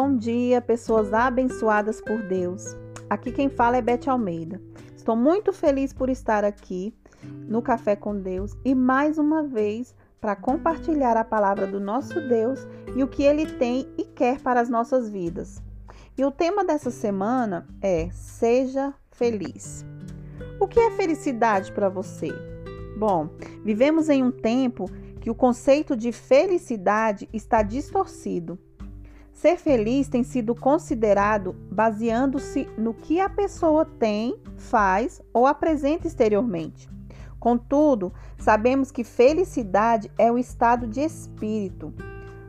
Bom dia, pessoas abençoadas por Deus. Aqui quem fala é Beth Almeida. Estou muito feliz por estar aqui no Café com Deus e mais uma vez para compartilhar a palavra do nosso Deus e o que ele tem e quer para as nossas vidas. E o tema dessa semana é Seja feliz. O que é felicidade para você? Bom, vivemos em um tempo que o conceito de felicidade está distorcido Ser feliz tem sido considerado baseando-se no que a pessoa tem, faz ou apresenta exteriormente. Contudo, sabemos que felicidade é o estado de espírito.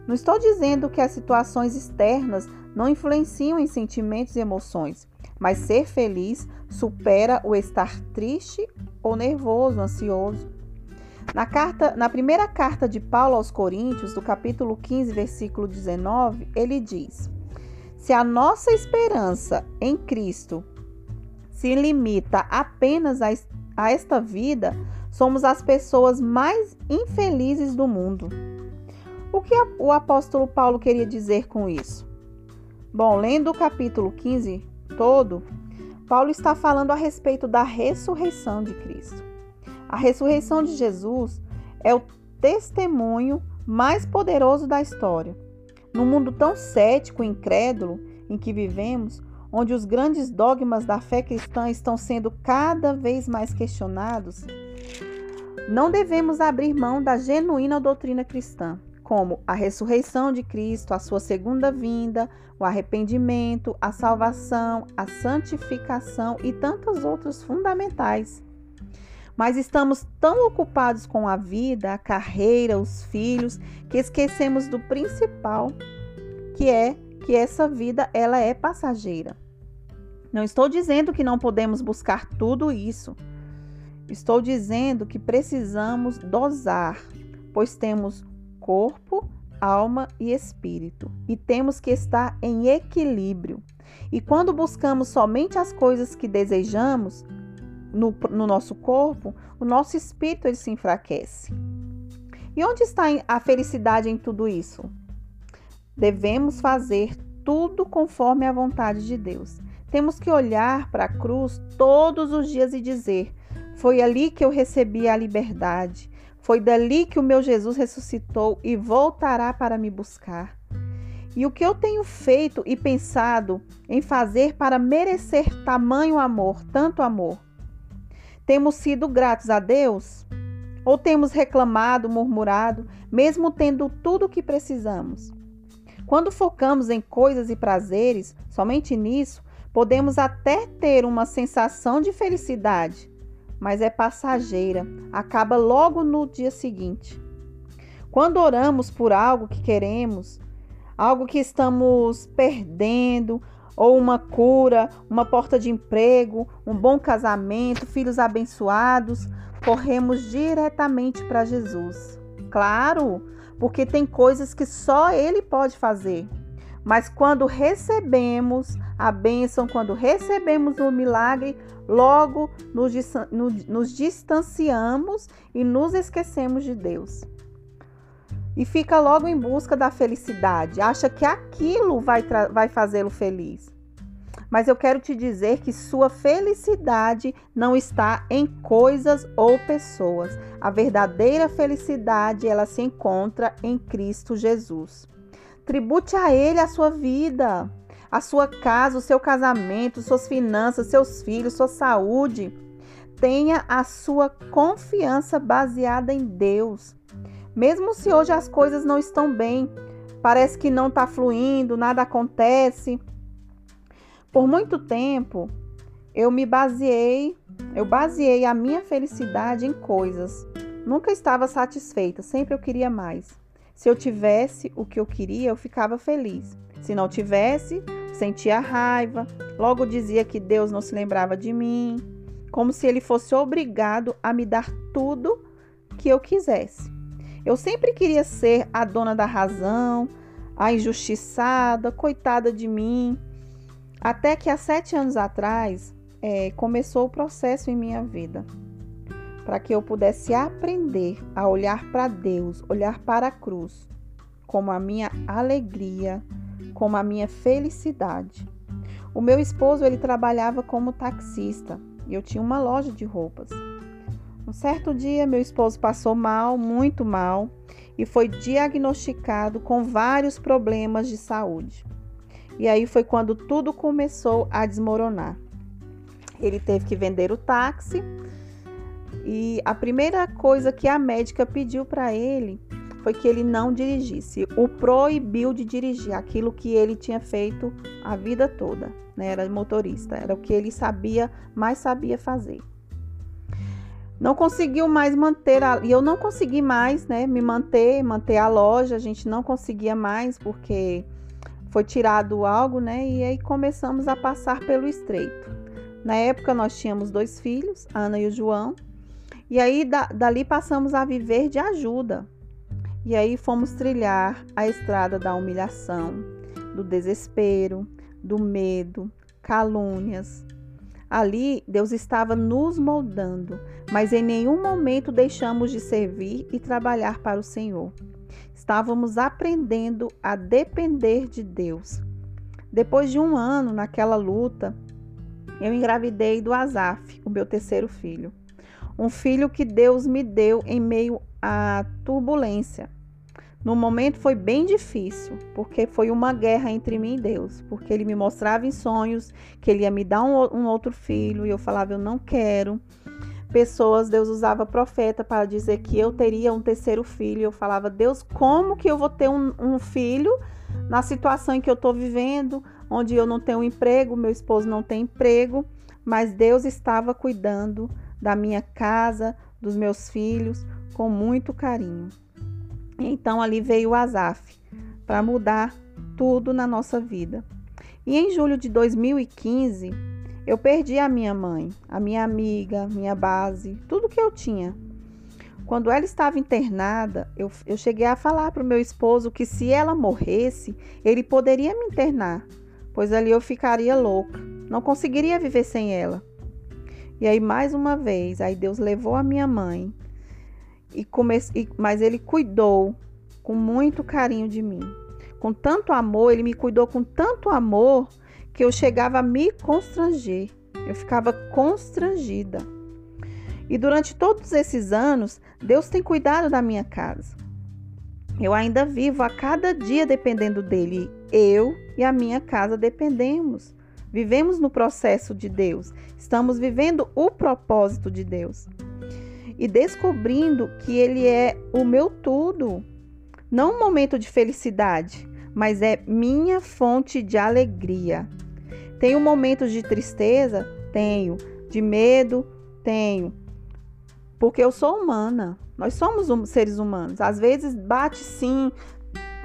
Não estou dizendo que as situações externas não influenciam em sentimentos e emoções, mas ser feliz supera o estar triste ou nervoso, ansioso. Na, carta, na primeira carta de Paulo aos Coríntios, do capítulo 15, versículo 19, ele diz: Se a nossa esperança em Cristo se limita apenas a, a esta vida, somos as pessoas mais infelizes do mundo. O que o apóstolo Paulo queria dizer com isso? Bom, lendo o capítulo 15 todo, Paulo está falando a respeito da ressurreição de Cristo. A ressurreição de Jesus é o testemunho mais poderoso da história. No mundo tão cético e incrédulo em que vivemos, onde os grandes dogmas da fé cristã estão sendo cada vez mais questionados, não devemos abrir mão da genuína doutrina cristã, como a ressurreição de Cristo, a sua segunda vinda, o arrependimento, a salvação, a santificação e tantos outros fundamentais mas estamos tão ocupados com a vida, a carreira, os filhos, que esquecemos do principal, que é que essa vida ela é passageira. Não estou dizendo que não podemos buscar tudo isso. Estou dizendo que precisamos dosar, pois temos corpo, alma e espírito, e temos que estar em equilíbrio. E quando buscamos somente as coisas que desejamos, no, no nosso corpo, o nosso espírito ele se enfraquece. E onde está a felicidade em tudo isso? Devemos fazer tudo conforme a vontade de Deus. Temos que olhar para a cruz todos os dias e dizer: Foi ali que eu recebi a liberdade. Foi dali que o meu Jesus ressuscitou e voltará para me buscar. E o que eu tenho feito e pensado em fazer para merecer tamanho amor, tanto amor? Temos sido gratos a Deus? Ou temos reclamado, murmurado, mesmo tendo tudo o que precisamos? Quando focamos em coisas e prazeres, somente nisso, podemos até ter uma sensação de felicidade, mas é passageira, acaba logo no dia seguinte. Quando oramos por algo que queremos, algo que estamos perdendo, ou uma cura, uma porta de emprego, um bom casamento, filhos abençoados, corremos diretamente para Jesus. Claro, porque tem coisas que só Ele pode fazer. Mas quando recebemos a bênção, quando recebemos o milagre, logo nos, distanciamos e nos esquecemos de Deus e fica logo em busca da felicidade, acha que aquilo vai, vai fazê-lo feliz. Mas eu quero te dizer que sua felicidade não está em coisas ou pessoas. A verdadeira felicidade, ela se encontra em Cristo Jesus. Tribute a ele a sua vida, a sua casa, o seu casamento, suas finanças, seus filhos, sua saúde. Tenha a sua confiança baseada em Deus. Mesmo se hoje as coisas não estão bem, parece que não está fluindo, nada acontece. Por muito tempo, eu me baseei, eu baseei a minha felicidade em coisas. Nunca estava satisfeita, sempre eu queria mais. Se eu tivesse o que eu queria, eu ficava feliz. Se não tivesse, sentia raiva, logo dizia que Deus não se lembrava de mim, como se ele fosse obrigado a me dar tudo que eu quisesse. Eu sempre queria ser a dona da razão, a injustiçada, coitada de mim. Até que há sete anos atrás é, começou o processo em minha vida para que eu pudesse aprender a olhar para Deus, olhar para a cruz como a minha alegria, como a minha felicidade. O meu esposo ele trabalhava como taxista e eu tinha uma loja de roupas. Um certo dia, meu esposo passou mal, muito mal, e foi diagnosticado com vários problemas de saúde. E aí foi quando tudo começou a desmoronar. Ele teve que vender o táxi e a primeira coisa que a médica pediu para ele foi que ele não dirigisse. O proibiu de dirigir aquilo que ele tinha feito a vida toda, né? Era motorista, era o que ele sabia, mais sabia fazer. Não conseguiu mais manter a, e eu não consegui mais, né, me manter, manter a loja, a gente não conseguia mais porque foi tirado algo, né? E aí começamos a passar pelo estreito. Na época nós tínhamos dois filhos, Ana e o João. E aí da, dali passamos a viver de ajuda. E aí fomos trilhar a estrada da humilhação, do desespero, do medo, calúnias. Ali Deus estava nos moldando, mas em nenhum momento deixamos de servir e trabalhar para o Senhor. Estávamos aprendendo a depender de Deus. Depois de um ano naquela luta, eu engravidei do Azaf, o meu terceiro filho. Um filho que Deus me deu em meio à turbulência. No momento foi bem difícil, porque foi uma guerra entre mim e Deus, porque ele me mostrava em sonhos que ele ia me dar um, um outro filho e eu falava, eu não quero. Pessoas, Deus usava profeta para dizer que eu teria um terceiro filho. Eu falava, Deus, como que eu vou ter um, um filho na situação em que eu estou vivendo, onde eu não tenho emprego, meu esposo não tem emprego, mas Deus estava cuidando da minha casa, dos meus filhos, com muito carinho. Então ali veio o Azaf para mudar tudo na nossa vida. E em julho de 2015, eu perdi a minha mãe, a minha amiga, minha base, tudo que eu tinha. Quando ela estava internada, eu, eu cheguei a falar para o meu esposo que se ela morresse, ele poderia me internar, pois ali eu ficaria louca, não conseguiria viver sem ela. E aí, mais uma vez, aí Deus levou a minha mãe e mas ele cuidou com muito carinho de mim. Com tanto amor, ele me cuidou com tanto amor que eu chegava a me constranger. Eu ficava constrangida. E durante todos esses anos, Deus tem cuidado da minha casa. Eu ainda vivo a cada dia dependendo dele. Eu e a minha casa dependemos. Vivemos no processo de Deus. Estamos vivendo o propósito de Deus e descobrindo que Ele é o meu tudo. Não um momento de felicidade, mas é minha fonte de alegria. Tenho momentos de tristeza? Tenho. De medo? Tenho. Porque eu sou humana. Nós somos hum, seres humanos. Às vezes bate sim.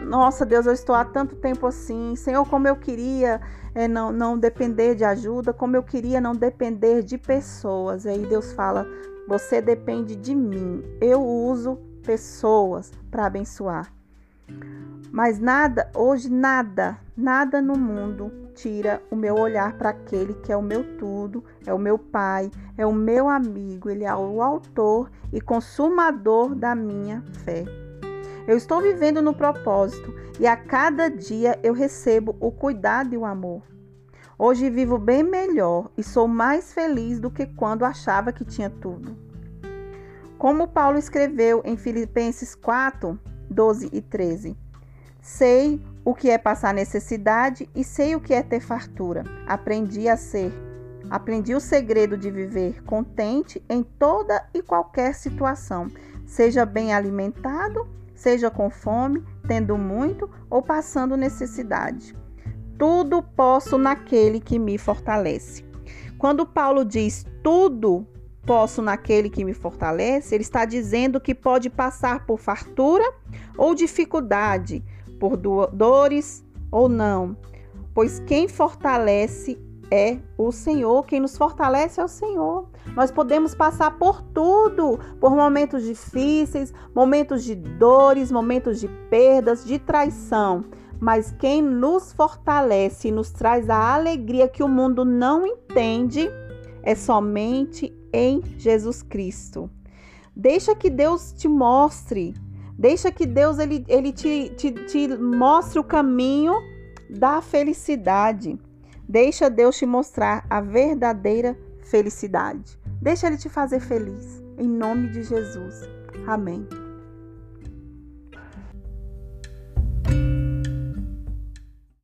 Nossa, Deus, eu estou há tanto tempo assim. Senhor, como eu queria é, não, não depender de ajuda, como eu queria não depender de pessoas. E aí Deus fala: você depende de mim. Eu uso pessoas para abençoar. Mas nada, hoje nada, nada no mundo tira o meu olhar para aquele que é o meu tudo, é o meu pai, é o meu amigo, ele é o autor e consumador da minha fé. Eu estou vivendo no propósito e a cada dia eu recebo o cuidado e o amor. Hoje vivo bem melhor e sou mais feliz do que quando achava que tinha tudo. Como Paulo escreveu em Filipenses 4, 12 e 13: Sei o que é passar necessidade e sei o que é ter fartura. Aprendi a ser. Aprendi o segredo de viver contente em toda e qualquer situação, seja bem alimentado, seja com fome, tendo muito ou passando necessidade. Tudo posso naquele que me fortalece. Quando Paulo diz tudo posso naquele que me fortalece, ele está dizendo que pode passar por fartura ou dificuldade, por dores ou não, pois quem fortalece é o Senhor, quem nos fortalece é o Senhor. Nós podemos passar por tudo, por momentos difíceis, momentos de dores, momentos de perdas, de traição, mas quem nos fortalece e nos traz a alegria que o mundo não entende é somente em Jesus Cristo. Deixa que Deus te mostre, deixa que Deus ele, ele te, te, te mostre o caminho da felicidade. Deixa Deus te mostrar a verdadeira felicidade. Deixa Ele te fazer feliz. Em nome de Jesus. Amém.